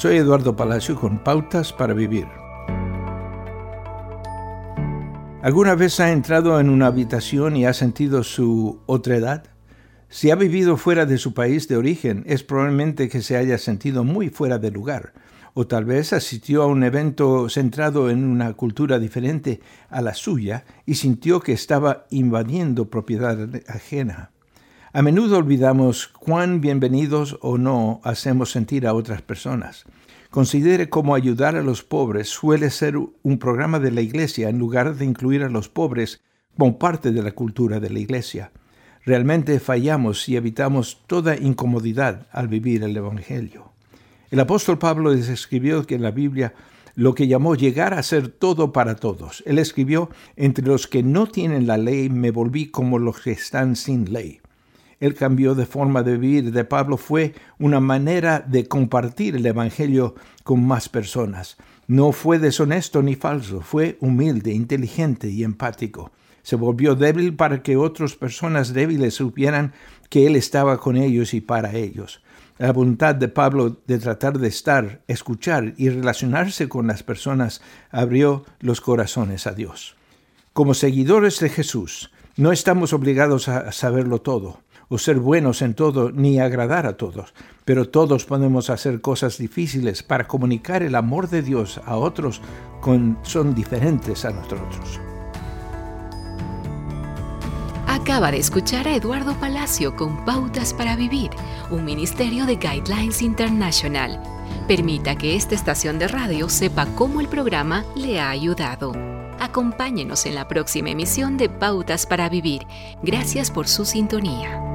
Soy Eduardo Palacio con Pautas para Vivir. ¿Alguna vez ha entrado en una habitación y ha sentido su otredad? Si ha vivido fuera de su país de origen, es probablemente que se haya sentido muy fuera de lugar, o tal vez asistió a un evento centrado en una cultura diferente a la suya y sintió que estaba invadiendo propiedad ajena. A menudo olvidamos cuán bienvenidos o no hacemos sentir a otras personas. Considere cómo ayudar a los pobres suele ser un programa de la Iglesia en lugar de incluir a los pobres como parte de la cultura de la Iglesia. Realmente fallamos si evitamos toda incomodidad al vivir el Evangelio. El apóstol Pablo escribió que en la Biblia lo que llamó llegar a ser todo para todos. Él escribió, entre los que no tienen la ley me volví como los que están sin ley el cambio de forma de vivir de Pablo fue una manera de compartir el Evangelio con más personas. No fue deshonesto ni falso, fue humilde, inteligente y empático. Se volvió débil para que otras personas débiles supieran que Él estaba con ellos y para ellos. La voluntad de Pablo de tratar de estar, escuchar y relacionarse con las personas abrió los corazones a Dios. Como seguidores de Jesús, no estamos obligados a saberlo todo o ser buenos en todo ni agradar a todos, pero todos podemos hacer cosas difíciles para comunicar el amor de Dios a otros con son diferentes a nosotros. Acaba de escuchar a Eduardo Palacio con Pautas para Vivir, un ministerio de Guidelines International. Permita que esta estación de radio sepa cómo el programa le ha ayudado. Acompáñenos en la próxima emisión de Pautas para Vivir. Gracias por su sintonía.